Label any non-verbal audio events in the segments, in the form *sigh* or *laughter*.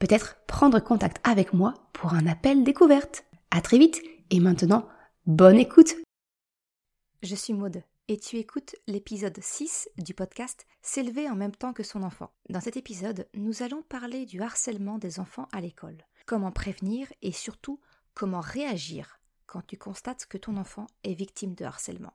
peut-être prendre contact avec moi pour un appel découverte. À très vite et maintenant, bonne écoute. Je suis Maude et tu écoutes l'épisode 6 du podcast S'élever en même temps que son enfant. Dans cet épisode, nous allons parler du harcèlement des enfants à l'école. Comment prévenir et surtout comment réagir quand tu constates que ton enfant est victime de harcèlement.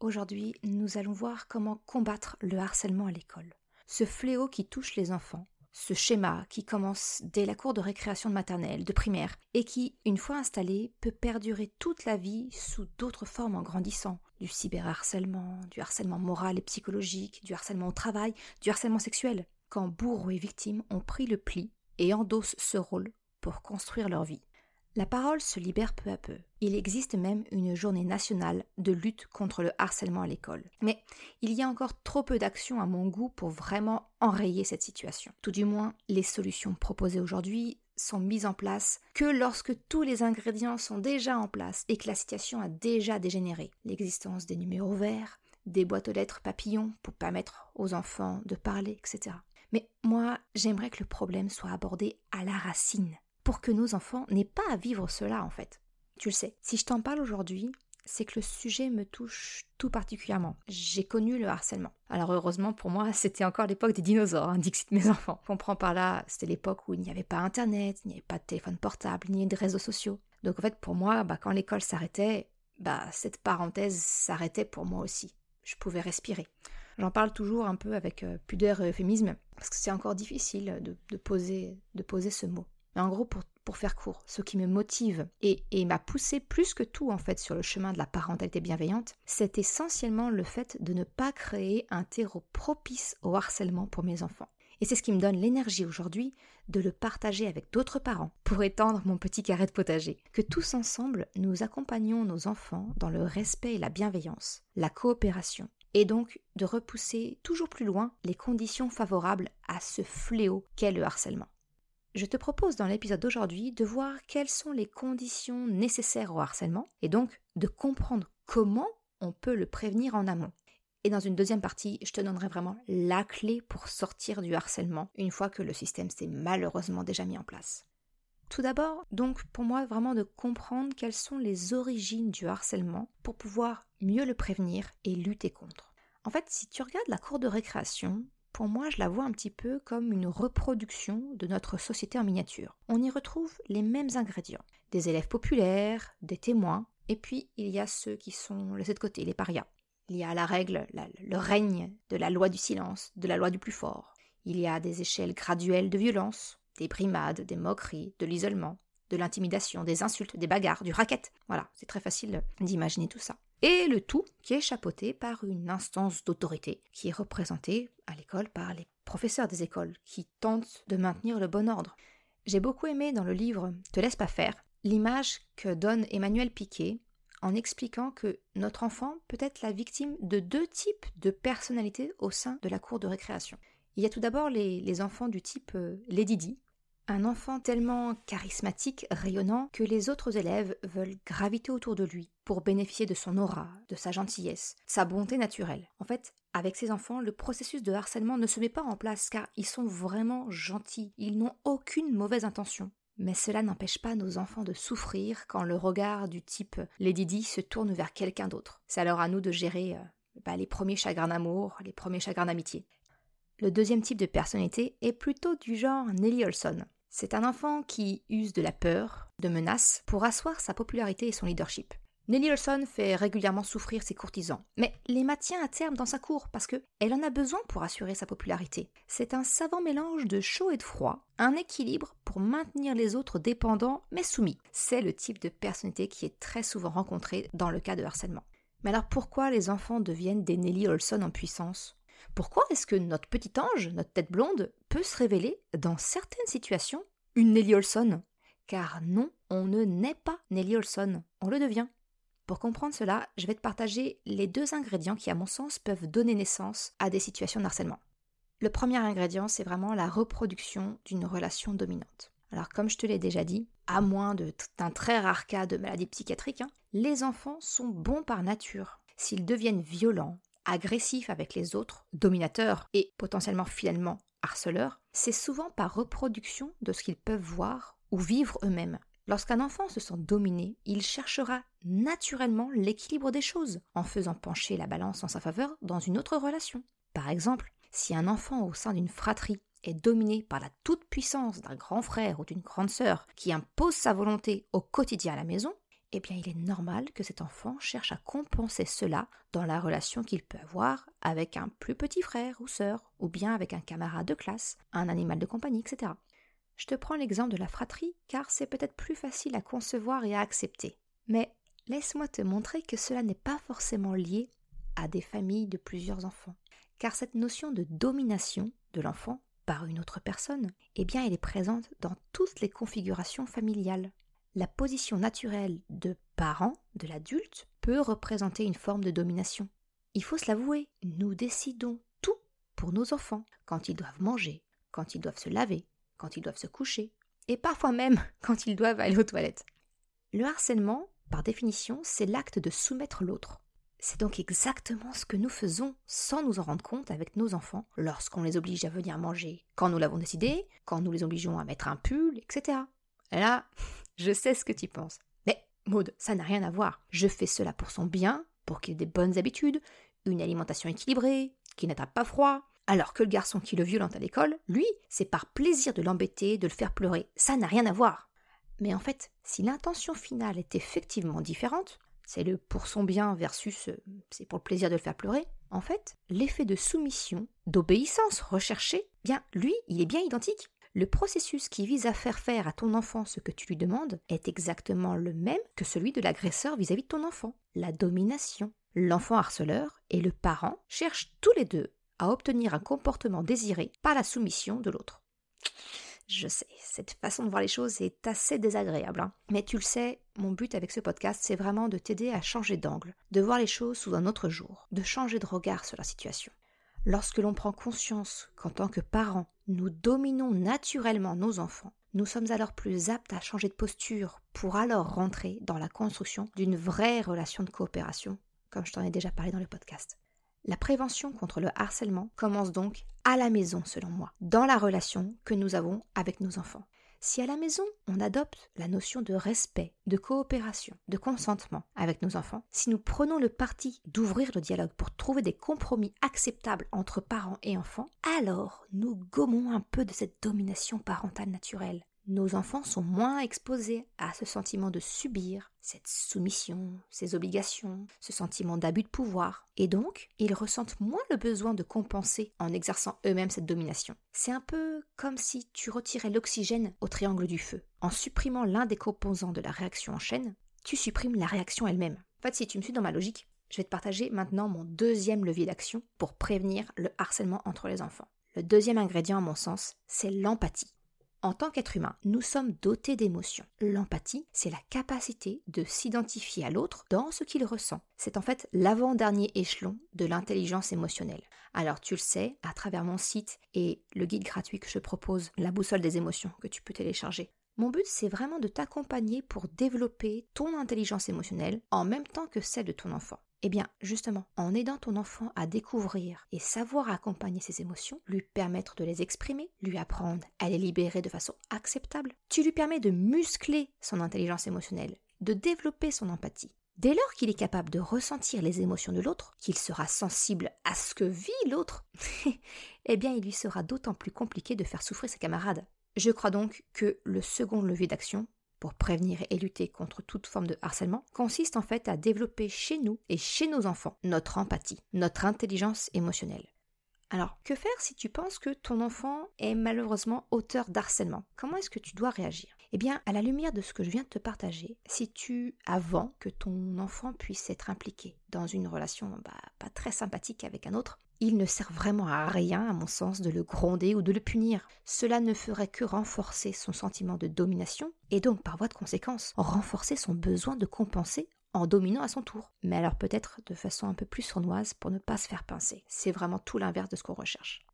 Aujourd'hui, nous allons voir comment combattre le harcèlement à l'école. Ce fléau qui touche les enfants, ce schéma qui commence dès la cour de récréation de maternelle, de primaire, et qui, une fois installé, peut perdurer toute la vie sous d'autres formes en grandissant. Du cyberharcèlement, du harcèlement moral et psychologique, du harcèlement au travail, du harcèlement sexuel. Quand bourreaux et victimes ont pris le pli et endossent ce rôle pour construire leur vie. La parole se libère peu à peu. Il existe même une journée nationale de lutte contre le harcèlement à l'école. Mais il y a encore trop peu d'actions à mon goût pour vraiment enrayer cette situation. Tout du moins, les solutions proposées aujourd'hui sont mises en place que lorsque tous les ingrédients sont déjà en place et que la situation a déjà dégénéré. L'existence des numéros verts, des boîtes aux lettres papillons pour permettre aux enfants de parler, etc. Mais moi, j'aimerais que le problème soit abordé à la racine pour que nos enfants n'aient pas à vivre cela en fait. Tu le sais, si je t'en parle aujourd'hui, c'est que le sujet me touche tout particulièrement. J'ai connu le harcèlement. Alors heureusement pour moi, *laughs* c'était encore l'époque des dinosaures, hein, dixit mes enfants. Comprends par là, c'était l'époque où il n'y avait pas Internet, il n'y avait pas de téléphone portable, ni de réseaux sociaux. Donc en fait pour moi, bah, quand l'école s'arrêtait, bah, cette parenthèse s'arrêtait pour moi aussi. Je pouvais respirer. J'en parle toujours un peu avec euh, pudeur et euphémisme, parce que c'est encore difficile de, poser, de poser ce mot. En gros, pour, faire court, ce qui me motive et, et m'a poussé plus que tout en fait sur le chemin de la parentalité bienveillante, c'est essentiellement le fait de ne pas créer un terreau propice au harcèlement pour mes enfants. Et c'est ce qui me donne l'énergie aujourd'hui de le partager avec d'autres parents pour étendre mon petit carré de potager. Que tous ensemble, nous accompagnons nos enfants dans le respect et la bienveillance, la coopération, et donc de repousser toujours plus loin les conditions favorables à ce fléau qu'est le harcèlement. Je te propose dans l'épisode d'aujourd'hui de voir quelles sont les conditions nécessaires au harcèlement et donc de comprendre comment on peut le prévenir en amont. Et dans une deuxième partie, je te donnerai vraiment la clé pour sortir du harcèlement une fois que le système s'est malheureusement déjà mis en place. Tout d'abord, donc pour moi vraiment de comprendre quelles sont les origines du harcèlement pour pouvoir mieux le prévenir et lutter contre. En fait, si tu regardes la cour de récréation, pour moi, je la vois un petit peu comme une reproduction de notre société en miniature. On y retrouve les mêmes ingrédients. Des élèves populaires, des témoins, et puis il y a ceux qui sont laissés de côté, les parias. Il y a la règle, le règne de la loi du silence, de la loi du plus fort. Il y a des échelles graduelles de violence, des brimades, des moqueries, de l'isolement, de l'intimidation, des insultes, des bagarres, du racket. Voilà, c'est très facile d'imaginer tout ça et le tout qui est chapeauté par une instance d'autorité qui est représentée à l'école par les professeurs des écoles qui tentent de maintenir le bon ordre. J'ai beaucoup aimé dans le livre Te laisse pas faire l'image que donne Emmanuel Piquet en expliquant que notre enfant peut être la victime de deux types de personnalités au sein de la cour de récréation. Il y a tout d'abord les, enfants du type euh, Lady Di, un enfant tellement charismatique, rayonnant, que les autres élèves veulent graviter autour de lui pour bénéficier de son aura, de sa gentillesse, sa bonté naturelle. En fait, avec ces enfants, le processus de harcèlement ne se met pas en place car ils sont vraiment gentils, ils n'ont aucune mauvaise intention. Mais cela n'empêche pas nos enfants de souffrir quand le regard du type Lady Di se tourne vers quelqu'un d'autre. C'est alors à nous de gérer euh, bah, les premiers chagrins d'amour, les premiers chagrins d'amitié. Le deuxième type de personnalité est plutôt du genre Nelly Olson. C'est un enfant qui use de la peur, de menaces, pour asseoir sa popularité et son leadership. Nelly Olson fait régulièrement souffrir ses courtisans, mais les maintient à terme dans sa cour parce qu'elle en a besoin pour assurer sa popularité. C'est un savant mélange de chaud et de froid, un équilibre pour maintenir les autres dépendants mais soumis. C'est le type de personnalité qui est très souvent rencontré dans le cas de harcèlement. Mais alors pourquoi les enfants deviennent des Nelly Olson en puissance? Pourquoi est-ce que notre petit ange, notre tête blonde, peut se révéler, dans certaines situations, une Nelly Olson? Car non, on ne naît pas Nelly Olson, on le devient. Pour comprendre cela, je vais te partager les deux ingrédients qui, à mon sens, peuvent donner naissance à des situations de harcèlement. Le premier ingrédient, c'est vraiment la reproduction d'une relation dominante. Alors, comme je te l'ai déjà dit, à moins d'un très rare cas de maladie psychiatrique, hein, les enfants sont bons par nature. S'ils deviennent violents, agressifs avec les autres, dominateurs et potentiellement finalement harceleurs, c'est souvent par reproduction de ce qu'ils peuvent voir ou vivre eux-mêmes. Lorsqu'un enfant se sent dominé, il cherchera naturellement l'équilibre des choses, en faisant pencher la balance en sa faveur dans une autre relation. Par exemple, si un enfant au sein d'une fratrie est dominé par la toute-puissance d'un grand frère ou d'une grande sœur qui impose sa volonté au quotidien à la maison, eh bien il est normal que cet enfant cherche à compenser cela dans la relation qu'il peut avoir avec un plus petit frère ou sœur, ou bien avec un camarade de classe, un animal de compagnie, etc. Je te prends l'exemple de la fratrie car c'est peut-être plus facile à concevoir et à accepter. Mais laisse-moi te montrer que cela n'est pas forcément lié à des familles de plusieurs enfants. Car cette notion de domination de l'enfant par une autre personne, eh bien elle est présente dans toutes les configurations familiales. La position naturelle de parent de l'adulte peut représenter une forme de domination. Il faut se l'avouer, nous décidons tout pour nos enfants, quand ils doivent manger, quand ils doivent se laver, quand ils doivent se coucher, et parfois même *laughs* quand ils doivent aller aux toilettes. Le harcèlement, par définition, c'est l'acte de soumettre l'autre. C'est donc exactement ce que nous faisons sans nous en rendre compte avec nos enfants lorsqu'on les oblige à venir manger quand nous l'avons décidé, quand nous les obligeons à mettre un pull, etc. Là, je sais ce que tu penses. Mais, Maud, ça n'a rien à voir. Je fais cela pour son bien, pour qu'il ait des bonnes habitudes, une alimentation équilibrée, qu'il n'attrape pas froid, alors que le garçon qui le violente à l'école, lui, c'est par plaisir de l'embêter, de le faire pleurer. Ça n'a rien à voir. Mais en fait, si l'intention finale est effectivement différente, c'est le pour son bien versus euh, c'est pour le plaisir de le faire pleurer, en fait, l'effet de soumission, d'obéissance recherché, bien lui, il est bien identique. Le processus qui vise à faire faire à ton enfant ce que tu lui demandes est exactement le même que celui de l'agresseur vis-à-vis de ton enfant, la domination. L'enfant harceleur et le parent cherchent tous les deux à obtenir un comportement désiré par la soumission de l'autre. Je sais, cette façon de voir les choses est assez désagréable. Hein. Mais tu le sais, mon but avec ce podcast, c'est vraiment de t'aider à changer d'angle, de voir les choses sous un autre jour, de changer de regard sur la situation. Lorsque l'on prend conscience qu'en tant que parents, nous dominons naturellement nos enfants, nous sommes alors plus aptes à changer de posture pour alors rentrer dans la construction d'une vraie relation de coopération, comme je t'en ai déjà parlé dans le podcast. La prévention contre le harcèlement commence donc à la maison, selon moi, dans la relation que nous avons avec nos enfants. Si à la maison, on adopte la notion de respect, de coopération, de consentement avec nos enfants, si nous prenons le parti d'ouvrir le dialogue pour trouver des compromis acceptables entre parents et enfants, alors nous gommons un peu de cette domination parentale naturelle nos enfants sont moins exposés à ce sentiment de subir, cette soumission, ces obligations, ce sentiment d'abus de pouvoir, et donc ils ressentent moins le besoin de compenser en exerçant eux-mêmes cette domination. C'est un peu comme si tu retirais l'oxygène au triangle du feu. En supprimant l'un des composants de la réaction en chaîne, tu supprimes la réaction elle-même. En fait, si tu me suis dans ma logique, je vais te partager maintenant mon deuxième levier d'action pour prévenir le harcèlement entre les enfants. Le deuxième ingrédient, à mon sens, c'est l'empathie. En tant qu'être humain, nous sommes dotés d'émotions. L'empathie, c'est la capacité de s'identifier à l'autre dans ce qu'il ressent. C'est en fait l'avant-dernier échelon de l'intelligence émotionnelle. Alors tu le sais, à travers mon site et le guide gratuit que je propose, la boussole des émotions, que tu peux télécharger. Mon but, c'est vraiment de t'accompagner pour développer ton intelligence émotionnelle en même temps que celle de ton enfant. Eh bien, justement, en aidant ton enfant à découvrir et savoir accompagner ses émotions, lui permettre de les exprimer, lui apprendre à les libérer de façon acceptable, tu lui permets de muscler son intelligence émotionnelle, de développer son empathie. Dès lors qu'il est capable de ressentir les émotions de l'autre, qu'il sera sensible à ce que vit l'autre, *laughs* eh bien il lui sera d'autant plus compliqué de faire souffrir ses camarades. Je crois donc que le second levier d'action, pour prévenir et lutter contre toute forme de harcèlement, consiste en fait à développer chez nous et chez nos enfants notre empathie, notre intelligence émotionnelle. Alors, que faire si tu penses que ton enfant est malheureusement auteur d'harcèlement? Comment est-ce que tu dois réagir? Eh bien, à la lumière de ce que je viens de te partager, si tu, avant que ton enfant puisse être impliqué dans une relation bah, pas très sympathique avec un autre, il ne sert vraiment à rien, à mon sens, de le gronder ou de le punir. Cela ne ferait que renforcer son sentiment de domination et donc, par voie de conséquence, renforcer son besoin de compenser en dominant à son tour. Mais alors peut-être de façon un peu plus sournoise pour ne pas se faire pincer. C'est vraiment tout l'inverse de ce qu'on recherche.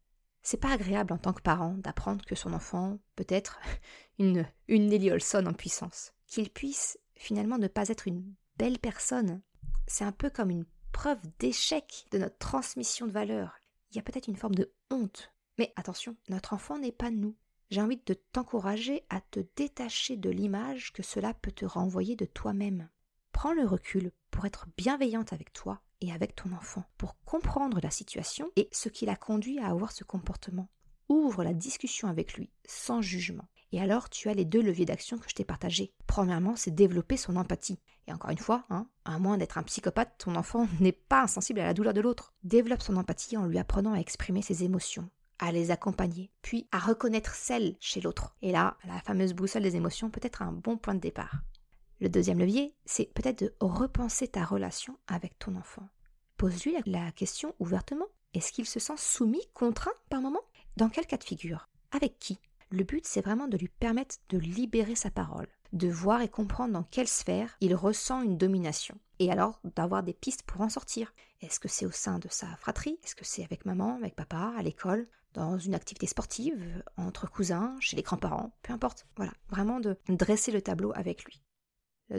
C'est pas agréable en tant que parent d'apprendre que son enfant peut être *laughs* une, une Nelly Olson en puissance. Qu'il puisse finalement ne pas être une belle personne. C'est un peu comme une preuve d'échec de notre transmission de valeurs. Il y a peut-être une forme de honte. Mais attention, notre enfant n'est pas nous. J'ai envie de t'encourager à te détacher de l'image que cela peut te renvoyer de toi-même. Prends le recul pour être bienveillante avec toi et avec ton enfant, pour comprendre la situation et ce qui l'a conduit à avoir ce comportement. Ouvre la discussion avec lui, sans jugement. Et alors, tu as les deux leviers d'action que je t'ai partagés. Premièrement, c'est développer son empathie. Et encore une fois, hein, à moins d'être un psychopathe, ton enfant *laughs* n'est pas insensible à la douleur de l'autre. Développe son empathie en lui apprenant à exprimer ses émotions, à les accompagner, puis à reconnaître celles chez l'autre. Et là, la fameuse boussole des émotions peut être un bon point de départ. Le deuxième levier, c'est peut-être de repenser ta relation avec ton enfant. Pose-lui la question ouvertement. Est-ce qu'il se sent soumis, contraint par moment? Dans quel cas de figure? Avec qui? Le but, c'est vraiment de lui permettre de libérer sa parole, de voir et comprendre dans quelle sphère il ressent une domination, et alors d'avoir des pistes pour en sortir. Est-ce que c'est au sein de sa fratrie? Est-ce que c'est avec maman, avec papa, à l'école dans une activité sportive, entre cousins, chez les grands-parents, peu importe. Voilà, vraiment de dresser le tableau avec lui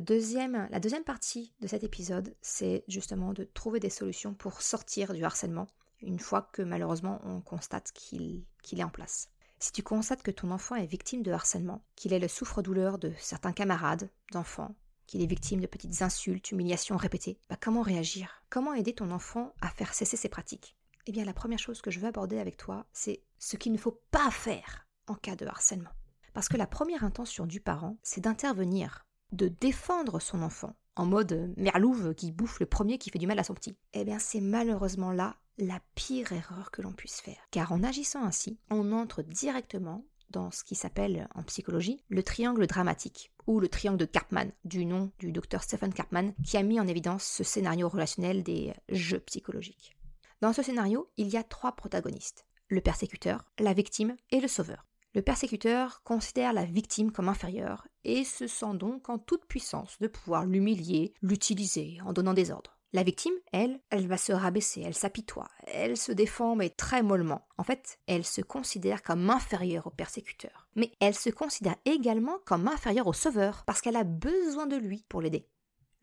deuxième, la deuxième partie de cet épisode, c'est justement de trouver des solutions pour sortir du harcèlement, une fois que malheureusement on constate qu'il est en place. Si tu constates que ton enfant est victime de harcèlement, qu'il est le souffre-douleur de certains camarades, d'enfants, qu'il est victime de petites insultes, humiliations répétées, bah comment réagir? Comment aider ton enfant à faire cesser ces pratiques? Eh bien la première chose que je veux aborder avec toi, c'est ce qu'il ne faut pas faire en cas de harcèlement. Parce que la première intention du parent, c'est d'intervenir de défendre son enfant, en mode merlouve qui bouffe le premier qui fait du mal à son petit, eh bien c'est malheureusement là la pire erreur que l'on puisse faire. Car en agissant ainsi, on entre directement dans ce qui s'appelle en psychologie le triangle dramatique, ou le triangle de Karpman, du nom du docteur Stephen Karpman, qui a mis en évidence ce scénario relationnel des jeux psychologiques. Dans ce scénario, il y a trois protagonistes, le persécuteur, la victime et le sauveur. Le persécuteur considère la victime comme inférieure et se sent donc en toute puissance de pouvoir l'humilier, l'utiliser en donnant des ordres. La victime, elle, elle va se rabaisser, elle s'apitoie, elle se défend mais très mollement. En fait, elle se considère comme inférieure au persécuteur. Mais elle se considère également comme inférieure au sauveur parce qu'elle a besoin de lui pour l'aider.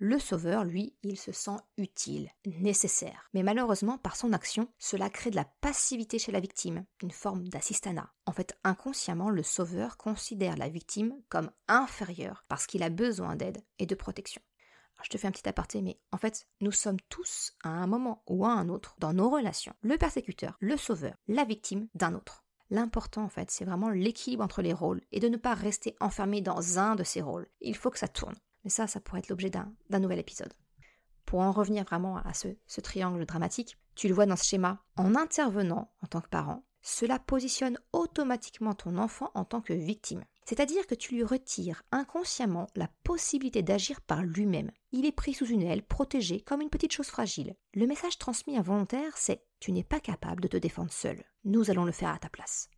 Le sauveur, lui, il se sent utile, nécessaire. Mais malheureusement, par son action, cela crée de la passivité chez la victime, une forme d'assistanat. En fait, inconsciemment, le sauveur considère la victime comme inférieure parce qu'il a besoin d'aide et de protection. je te fais un petit aparté, mais en fait, nous sommes tous, à un moment ou à un autre, dans nos relations, le persécuteur, le sauveur, la victime d'un autre. L'important, en fait, c'est vraiment l'équilibre entre les rôles et de ne pas rester enfermé dans un de ces rôles. Il faut que ça tourne. Mais ça, ça pourrait être l'objet d'un nouvel épisode. Pour en revenir vraiment à ce, triangle dramatique, tu le vois dans ce schéma, en intervenant en tant que parent, cela positionne automatiquement ton enfant en tant que victime. C'est-à-dire que tu lui retires inconsciemment la possibilité d'agir par lui-même. Il est pris sous une aile, protégé, comme une petite chose fragile. Le message transmis involontaire, c'est Tu n'es pas capable de te défendre seul. Nous allons le faire à ta place.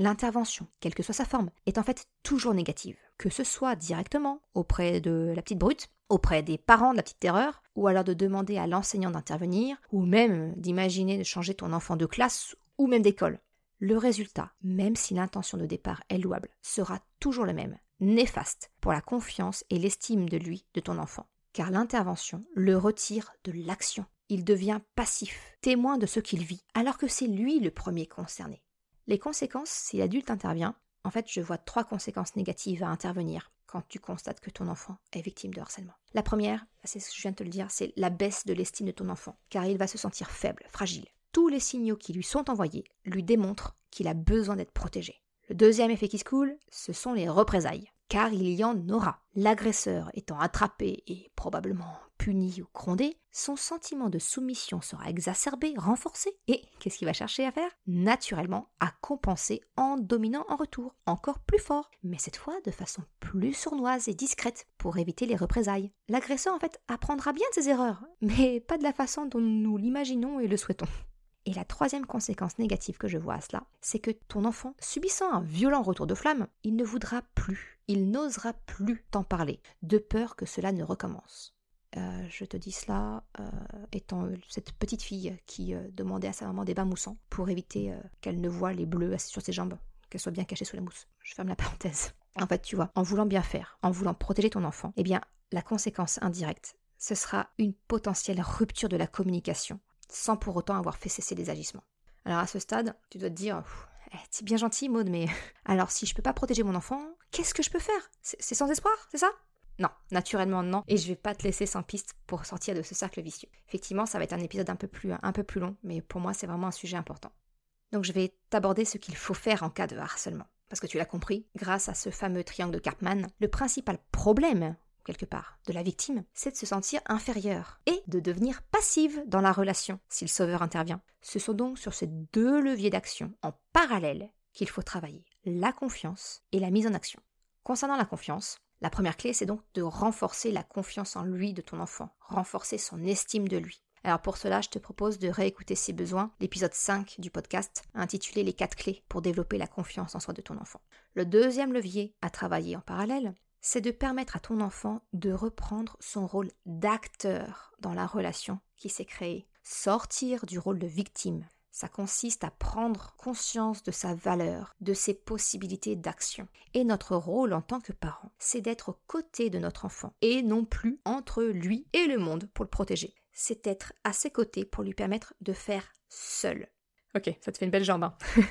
L'intervention, quelle que soit sa forme, est en fait toujours négative. Que ce soit directement auprès de la petite brute, auprès des parents de la petite terreur, ou alors de demander à l'enseignant d'intervenir, ou même d'imaginer de changer ton enfant de classe ou même d'école. Le résultat, même si l'intention de départ est louable, sera toujours le même, néfaste pour la confiance et l'estime de lui, de ton enfant. Car l'intervention le retire de l'action. Il devient passif, témoin de ce qu'il vit, alors que c'est lui le premier concerné. Les conséquences, si l'adulte intervient, En fait, je vois trois conséquences négatives à intervenir quand tu constates que ton enfant est victime de harcèlement. La première, c'est ce que je viens de te le dire, c'est la baisse de l'estime de ton enfant, car il va se sentir faible, fragile. Tous les signaux qui lui sont envoyés lui démontrent qu'il a besoin d'être protégé. Le deuxième effet qui se coule, ce sont les représailles car il y en aura. L'agresseur étant attrapé et probablement puni ou grondé, son sentiment de soumission sera exacerbé, renforcé, et qu'est-ce qu'il va chercher à faire? Naturellement, à compenser en dominant en retour, encore plus fort, mais cette fois de façon plus sournoise et discrète, pour éviter les représailles. L'agresseur en fait apprendra bien de ses erreurs, mais pas de la façon dont nous l'imaginons et le souhaitons. Et la troisième conséquence négative que je vois à cela, c'est que ton enfant, subissant un violent retour de flamme, il ne voudra plus, il n'osera plus t'en parler, de peur que cela ne recommence. Euh, je te dis cela euh, étant cette petite fille qui euh, demandait à sa maman des bains moussants pour éviter qu'elle ne voie les bleus sur ses jambes, qu'elle soit bien cachée sous la mousse. Je ferme la parenthèse. En fait, tu vois, en voulant bien faire, en voulant protéger ton enfant, eh bien, la conséquence indirecte, ce sera une potentielle rupture de la communication sans pour autant avoir fait cesser les agissements. Alors à ce stade, tu dois te dire, eh, c'est bien gentil Maud, mais *laughs* alors si je peux pas protéger mon enfant, qu'est-ce que je peux faire? C'est sans espoir, c'est ça? Non, naturellement non, et je vais pas te laisser sans piste pour sortir de ce cercle vicieux. Effectivement, ça va être un épisode un peu plus, un peu plus long, mais pour moi c'est vraiment un sujet important. Donc je vais t'aborder ce qu'il faut faire en cas de harcèlement. Parce que tu l'as compris, grâce à ce fameux triangle de Karpman, le principal problème quelque part, de la victime, c'est de se sentir inférieure et de devenir passive dans la relation si le sauveur intervient. Ce sont donc sur ces deux leviers d'action en parallèle qu'il faut travailler, la confiance et la mise en action. Concernant la confiance, la première clé, c'est donc de renforcer la confiance en lui de ton enfant, renforcer son estime de lui. Alors pour cela, je te propose de réécouter ses besoins, l'épisode 5 du podcast, intitulé Les 4 clés pour développer la confiance en soi de ton enfant. Le deuxième levier à travailler en parallèle, c'est de permettre à ton enfant de reprendre son rôle d'acteur dans la relation qui s'est créée. Sortir du rôle de victime. Ça consiste à prendre conscience de sa valeur, de ses possibilités d'action. Et notre rôle en tant que parent, c'est d'être aux côtés de notre enfant et non plus entre lui et le monde pour le protéger. C'est être à ses côtés pour lui permettre de faire seul. Ok, ça te fait une belle jambe. Hein. *laughs*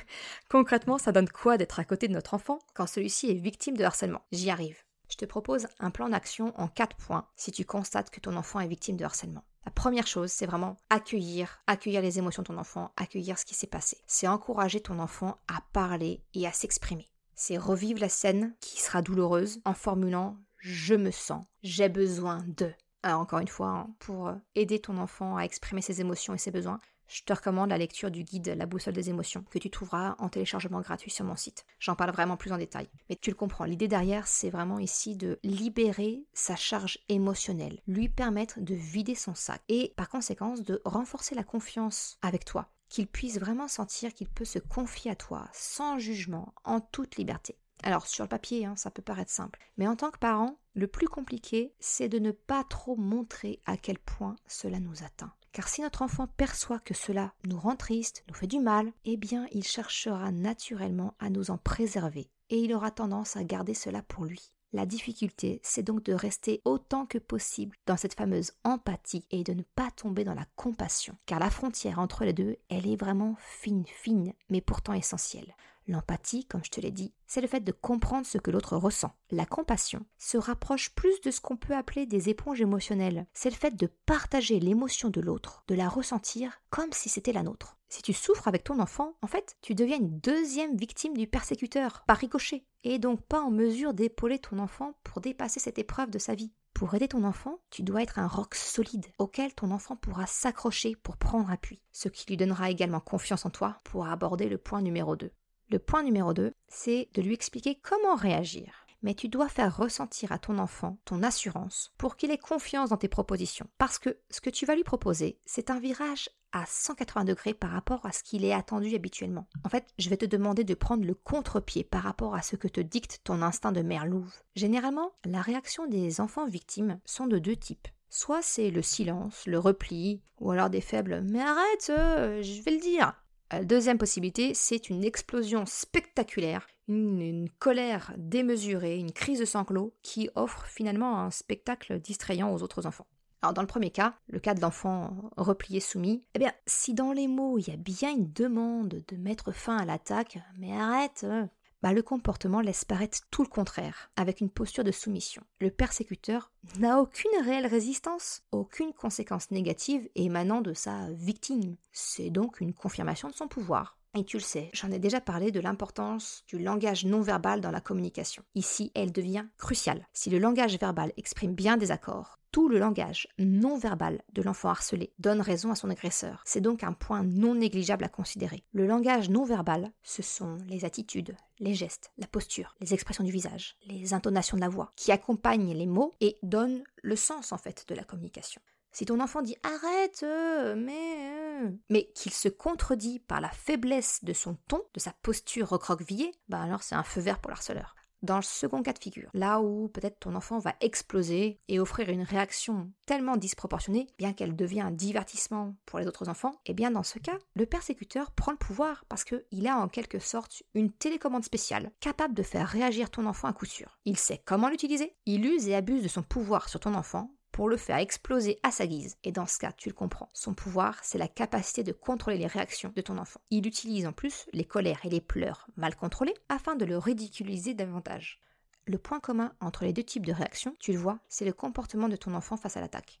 Concrètement, ça donne quoi d'être à côté de notre enfant quand celui-ci est victime de harcèlement? J'y arrive je te propose un plan d'action en quatre points si tu constates que ton enfant est victime de harcèlement. La première chose, c'est vraiment accueillir, accueillir les émotions de ton enfant, accueillir ce qui s'est passé. C'est encourager ton enfant à parler et à s'exprimer. C'est revivre la scène qui sera douloureuse en formulant je me sens, j'ai besoin de. Alors encore une fois, hein, pour aider ton enfant à exprimer ses émotions et ses besoins, je te recommande la lecture du guide La boussole des émotions que tu trouveras en téléchargement gratuit sur mon site. J'en parle vraiment plus en détail. Mais tu le comprends, l'idée derrière, c'est vraiment ici de libérer sa charge émotionnelle, lui permettre de vider son sac et par conséquent de renforcer la confiance avec toi, qu'il puisse vraiment sentir qu'il peut se confier à toi sans jugement, en toute liberté. Alors sur le papier, hein, ça peut paraître simple, mais en tant que parent, le plus compliqué, c'est de ne pas trop montrer à quel point cela nous atteint. Car si notre enfant perçoit que cela nous rend triste, nous fait du mal, eh bien il cherchera naturellement à nous en préserver, et il aura tendance à garder cela pour lui. La difficulté, c'est donc de rester autant que possible dans cette fameuse empathie et de ne pas tomber dans la compassion, car la frontière entre les deux, elle est vraiment fine, fine, mais pourtant essentielle. L'empathie, comme je te l'ai dit, c'est le fait de comprendre ce que l'autre ressent. La compassion se rapproche plus de ce qu'on peut appeler des éponges émotionnelles. C'est le fait de partager l'émotion de l'autre, de la ressentir comme si c'était la nôtre. Si tu souffres avec ton enfant, en fait, tu deviens une deuxième victime du persécuteur, par ricochet, et donc pas en mesure d'épauler ton enfant pour dépasser cette épreuve de sa vie. Pour aider ton enfant, tu dois être un roc solide auquel ton enfant pourra s'accrocher pour prendre appui, ce qui lui donnera également confiance en toi pour aborder le point numéro 2. Le point numéro 2, c'est de lui expliquer comment réagir. Mais tu dois faire ressentir à ton enfant ton assurance pour qu'il ait confiance dans tes propositions. Parce que ce que tu vas lui proposer, c'est un virage à 180 degrés par rapport à ce qu'il est attendu habituellement. En fait, je vais te demander de prendre le contre-pied par rapport à ce que te dicte ton instinct de mère louve. Généralement, la réaction des enfants victimes sont de deux types. Soit c'est le silence, le repli, ou alors des faibles Mais arrête, euh, je vais le dire deuxième possibilité, c'est une explosion spectaculaire, une, colère démesurée, une crise de sanglots qui offre finalement un spectacle distrayant aux autres enfants. Alors dans le premier cas, le cas de l'enfant replié soumis, eh bien si dans les mots il y a bien une demande de mettre fin à l'attaque, mais arrête, euh, bah, le comportement laisse paraître tout le contraire, avec une posture de soumission. Le persécuteur n'a aucune réelle résistance, aucune conséquence négative émanant de sa victime. C'est donc une confirmation de son pouvoir. Et tu le sais, j'en ai déjà parlé de l'importance du langage non verbal dans la communication. Ici, elle devient cruciale. Si le langage verbal exprime bien des accords, tout le langage non verbal de l'enfant harcelé donne raison à son agresseur. C'est donc un point non négligeable à considérer. Le langage non verbal, ce sont les attitudes, les gestes, la posture, les expressions du visage, les intonations de la voix, qui accompagnent les mots et donnent le sens en fait de la communication. Si ton enfant dit arrête, euh, mais. Euh, mais qu'il se contredit par la faiblesse de son ton, de sa posture recroquevillée, bah alors c'est un feu vert pour l'harceleur. Dans le second cas de figure, là où peut-être ton enfant va exploser et offrir une réaction tellement disproportionnée, bien qu'elle devienne un divertissement pour les autres enfants, et eh bien dans ce cas, le persécuteur prend le pouvoir parce qu'il a en quelque sorte une télécommande spéciale capable de faire réagir ton enfant à coup sûr. Il sait comment l'utiliser, il use et abuse de son pouvoir sur ton enfant pour le faire exploser à sa guise. Et dans ce cas, tu le comprends. Son pouvoir, c'est la capacité de contrôler les réactions de ton enfant. Il utilise en plus les colères et les pleurs mal contrôlés afin de le ridiculiser davantage. Le point commun entre les deux types de réactions, tu le vois, c'est le comportement de ton enfant face à l'attaque.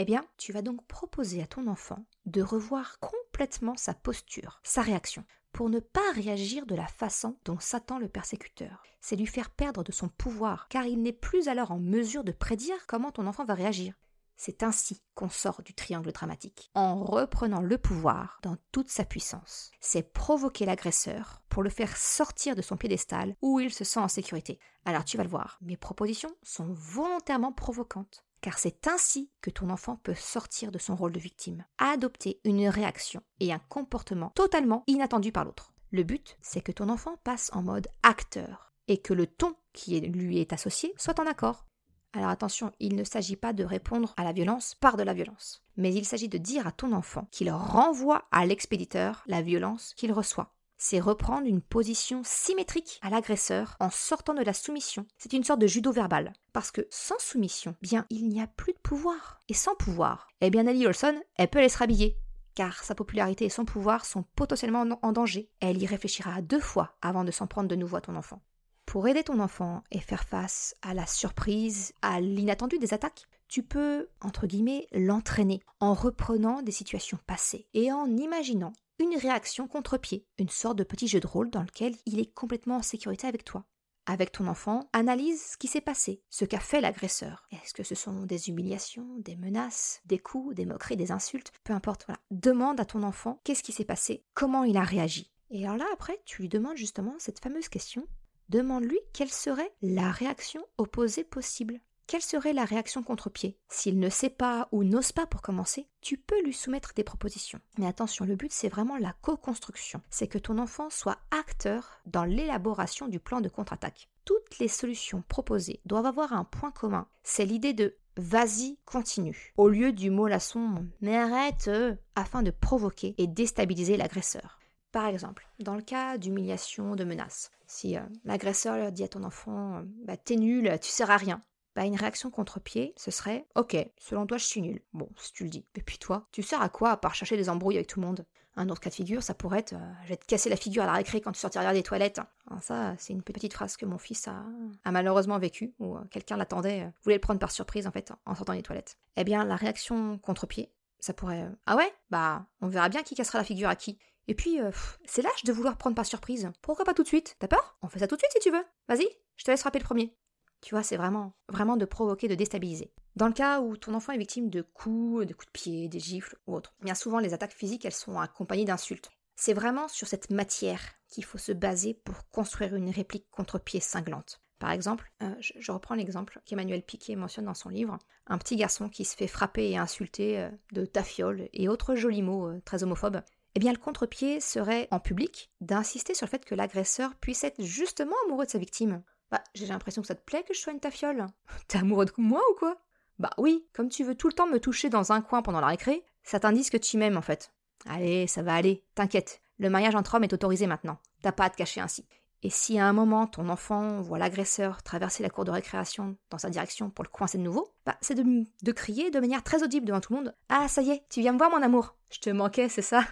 Eh bien, tu vas donc proposer à ton enfant de revoir complètement sa posture, sa réaction, pour ne pas réagir de la façon dont s'attend le persécuteur. C'est lui faire perdre de son pouvoir, car il n'est plus alors en mesure de prédire comment ton enfant va réagir. C'est ainsi qu'on sort du triangle dramatique, en reprenant le pouvoir dans toute sa puissance. C'est provoquer l'agresseur pour le faire sortir de son piédestal où il se sent en sécurité. Alors tu vas le voir, mes propositions sont volontairement provocantes car c'est ainsi que ton enfant peut sortir de son rôle de victime, adopter une réaction et un comportement totalement inattendu par l'autre. Le but, c'est que ton enfant passe en mode acteur et que le ton qui lui est associé soit en accord. Alors attention, il ne s'agit pas de répondre à la violence par de la violence, mais il s'agit de dire à ton enfant qu'il renvoie à l'expéditeur la violence qu'il reçoit c'est reprendre une position symétrique à l'agresseur en sortant de la soumission. C'est une sorte de judo verbal. Parce que sans soumission, bien, il n'y a plus de pouvoir. Et sans pouvoir, eh bien, Nelly Olson, elle peut aller se rhabiller. Car sa popularité et son pouvoir sont potentiellement en danger. Elle y réfléchira deux fois avant de s'en prendre de nouveau à ton enfant. Pour aider ton enfant et faire face à la surprise, à l'inattendu des attaques, tu peux, entre guillemets, l'entraîner en reprenant des situations passées et en imaginant une réaction contre-pied, une sorte de petit jeu de rôle dans lequel il est complètement en sécurité avec toi. Avec ton enfant, analyse ce qui s'est passé, ce qu'a fait l'agresseur. Est-ce que ce sont des humiliations, des menaces, des coups, des moqueries, des insultes? Peu importe. Demande à ton enfant qu'est-ce qui s'est passé, comment il a réagi. Et alors là, après, tu lui demandes justement cette fameuse question. Demande-lui quelle serait la réaction opposée possible. Quelle serait la réaction contre-pied? S'il ne sait pas ou n'ose pas pour commencer, tu peux lui soumettre des propositions. Mais attention, le but c'est vraiment la co-construction. C'est que ton enfant soit acteur dans l'élaboration du plan de contre-attaque. Toutes les solutions proposées doivent avoir un point commun. C'est l'idée de vas-y, continue, au lieu du mot laçon mais arrête, euh, afin de provoquer et déstabiliser l'agresseur. Par exemple, dans le cas d'humiliation, de menace, si euh, l'agresseur dit à ton enfant bah, T'es nul, tu sers à rien, bah, une réaction contre-pied, ce serait Ok, selon toi, je suis nul. Bon, si tu le dis. Et puis toi, tu sers à quoi à part chercher des embrouilles avec tout le monde? Un autre cas de figure, ça pourrait être euh, Je vais te casser la figure à la récré quand tu sortiras des toilettes. ça, c'est une petite phrase que mon fils a, malheureusement vécu, où euh, quelqu'un l'attendait, euh, voulait le prendre par surprise en fait, en sortant des toilettes. Eh bien, la réaction contre-pied, ça pourrait Ah ouais? Bah, on verra bien qui cassera la figure à qui. Et puis, c'est lâche de vouloir prendre par surprise. Pourquoi pas tout de suite? T'as peur? On fait ça tout de suite si tu veux. Vas-y, je te laisse frapper le premier. Tu vois, c'est vraiment, de provoquer, de déstabiliser. Dans le cas où ton enfant est victime de coups, de coups de pied, des gifles ou autres, bien souvent les attaques physiques, elles sont accompagnées d'insultes. C'est vraiment sur cette matière qu'il faut se baser pour construire une réplique contre-pied cinglante. Par exemple, euh, je, reprends l'exemple qu'Emmanuel Piquet mentionne dans son livre, un petit garçon qui se fait frapper et insulter euh, de tafiole et autres jolis mots euh, très homophobes. Eh bien, le contre-pied serait, en public, d'insister sur le fait que l'agresseur puisse être justement amoureux de sa victime. Bah, j'ai l'impression que ça te plaît que je sois une tafiole. *laughs* T'es amoureux de moi ou quoi? Bah oui, comme tu veux tout le temps me toucher dans un coin pendant la récré, ça t'indique que tu m'aimes en fait. Allez, ça va aller, t'inquiète, le mariage entre hommes est autorisé maintenant, t'as pas à te cacher ainsi. Et si à un moment ton enfant voit l'agresseur traverser la cour de récréation dans sa direction pour le coincer de nouveau, bah c'est de, crier de manière très audible devant tout le monde Ah, ça y est, tu viens me voir mon amour Je te manquais, c'est ça?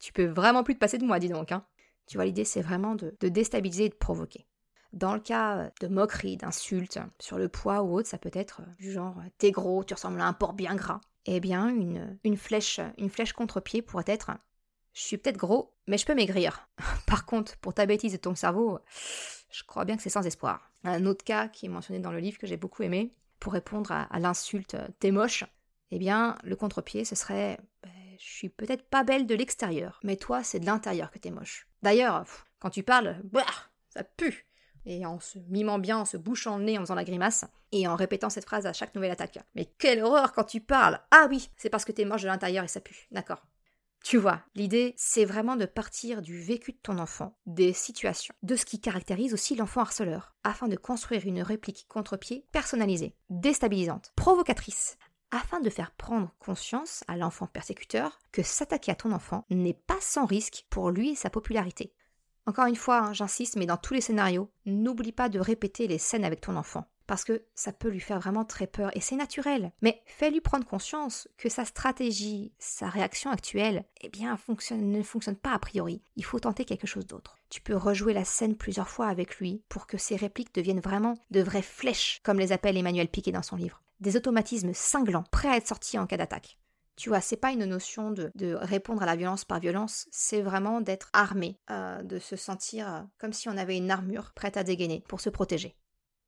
Tu peux vraiment plus te passer de moi, dis donc, hein Tu vois, l'idée, c'est vraiment de déstabiliser et de provoquer. Dans le cas de moqueries, d'insultes, sur le poids ou autre, ça peut être du genre t'es gros, tu ressembles à un porc bien gras. Eh bien, une, une flèche, une flèche contre-pied pourrait être je suis peut-être gros, mais je peux maigrir. *laughs* Par contre, pour ta bêtise et ton cerveau, je crois bien que c'est sans espoir. Un autre cas qui est mentionné dans le livre que j'ai beaucoup aimé, pour répondre à, l'insulte t'es moche, eh bien, le contre-pied, ce serait ben, je suis peut-être pas belle de l'extérieur, mais toi, c'est de l'intérieur que t'es moche. D'ailleurs, quand tu parles, bah, ça pue et en se mimant bien, en se bouchant le nez, en faisant la grimace, et en répétant cette phrase à chaque nouvelle attaque. Mais quelle horreur quand tu parles Ah oui, c'est parce que t'es moche de l'intérieur et ça pue. D'accord. Tu vois, l'idée, c'est vraiment de partir du vécu de ton enfant, des situations, de ce qui caractérise aussi l'enfant harceleur, afin de construire une réplique contre-pied personnalisée, déstabilisante, provocatrice, afin de faire prendre conscience à l'enfant persécuteur que s'attaquer à ton enfant n'est pas sans risque pour lui et sa popularité. Encore une fois, hein, j'insiste, mais dans tous les scénarios, n'oublie pas de répéter les scènes avec ton enfant, parce que ça peut lui faire vraiment très peur, et c'est naturel. Mais fais-lui prendre conscience que sa stratégie, sa réaction actuelle, eh bien, ne fonctionne pas a priori. Il faut tenter quelque chose d'autre. Tu peux rejouer la scène plusieurs fois avec lui pour que ses répliques deviennent vraiment de vraies flèches, comme les appelle Emmanuel Piquet dans son livre. Des automatismes cinglants, prêts à être sortis en cas d'attaque. Tu vois, c'est pas une notion de, répondre à la violence par violence, c'est vraiment d'être armé, euh, de se sentir euh, comme si on avait une armure prête à dégainer pour se protéger.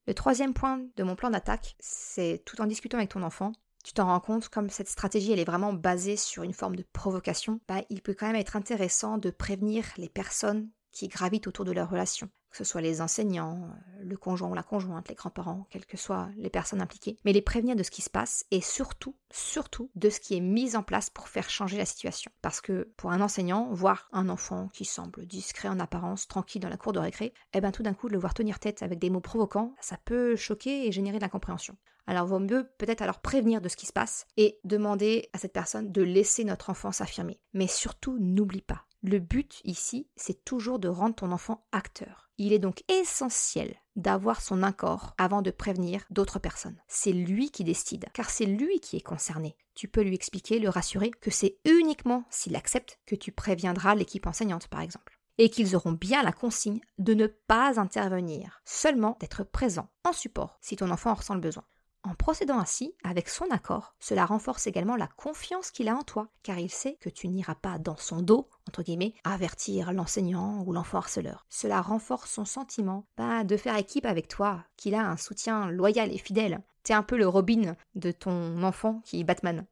Le troisième point de mon plan d'attaque, c'est tout en discutant avec ton enfant, tu t'en rends compte, comme cette stratégie elle est vraiment basée sur une forme de provocation, bah, il peut quand même être intéressant de prévenir les personnes qui gravitent autour de leur relation que ce soit les enseignants, euh, le conjoint ou la conjointe, les grands-parents, quelles que soient les personnes impliquées, mais les prévenir de ce qui se passe et surtout, surtout de ce qui est mis en place pour faire changer la situation. Parce que pour un enseignant, voir un enfant qui semble discret en apparence, tranquille dans la cour de récré, eh bien tout d'un coup, de le voir tenir tête avec des mots provoquants, ça peut choquer et générer de l'incompréhension. Alors vaut mieux peut-être alors prévenir de ce qui se passe et demander à cette personne de laisser notre enfant s'affirmer. Mais surtout, n'oublie pas, le but ici, c'est toujours de rendre ton enfant acteur. Il est donc essentiel d'avoir son accord avant de prévenir d'autres personnes. C'est lui qui décide, car c'est lui qui est concerné. Tu peux lui expliquer, le rassurer que c'est uniquement s'il accepte que tu préviendras l'équipe enseignante, par exemple. Et qu'ils auront bien la consigne de ne pas intervenir, seulement d'être présent en support si ton enfant en ressent le besoin. En procédant ainsi, avec son accord, cela renforce également la confiance qu'il a en toi, car il sait que tu n'iras pas dans son dos, entre guillemets, avertir l'enseignant ou l'enfant harceleur. Cela renforce son sentiment bah, de faire équipe avec toi, qu'il a un soutien loyal et fidèle. T'es un peu le Robin de ton enfant qui est Batman.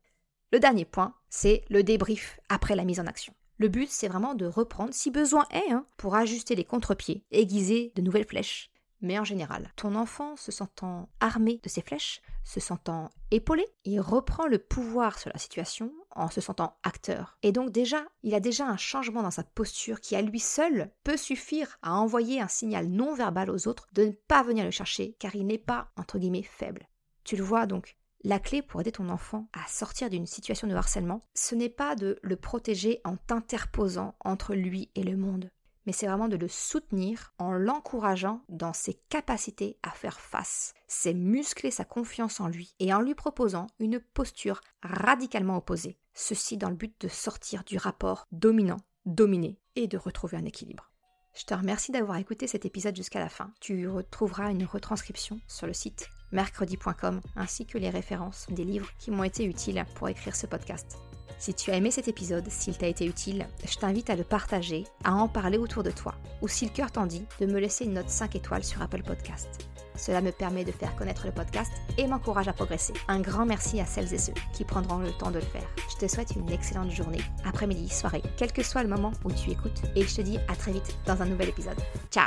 Le dernier point, c'est le débrief après la mise en action. Le but, c'est vraiment de reprendre, si besoin est, hein, pour ajuster les contre-pieds, aiguiser de nouvelles flèches, mais en général. Ton enfant se sentant armé de ses flèches, se sentant épaulé, il reprend le pouvoir sur la situation en se sentant acteur. Et donc déjà, il a déjà un changement dans sa posture qui à lui seul peut suffire à envoyer un signal non verbal aux autres de ne pas venir le chercher car il n'est pas, entre guillemets, faible. Tu le vois donc, la clé pour aider ton enfant à sortir d'une situation de harcèlement, ce n'est pas de le protéger en t'interposant entre lui et le monde mais c'est vraiment de le soutenir en l'encourageant dans ses capacités à faire face. C'est muscler sa confiance en lui et en lui proposant une posture radicalement opposée. Ceci dans le but de sortir du rapport dominant-dominé et de retrouver un équilibre. Je te remercie d'avoir écouté cet épisode jusqu'à la fin. Tu retrouveras une retranscription sur le site mercredi.com ainsi que les références des livres qui m'ont été utiles pour écrire ce podcast. Si tu as aimé cet épisode, s'il t'a été utile, je t'invite à le partager, à en parler autour de toi, ou si le cœur t'en dit, de me laisser une note 5 étoiles sur Apple Podcast. Cela me permet de faire connaître le podcast et m'encourage à progresser. Un grand merci à celles et ceux qui prendront le temps de le faire. Je te souhaite une excellente journée, après-midi, soirée, quel que soit le moment où tu écoutes, et je te dis à très vite dans un nouvel épisode. Ciao